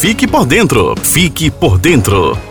Fique por dentro. Fique por dentro.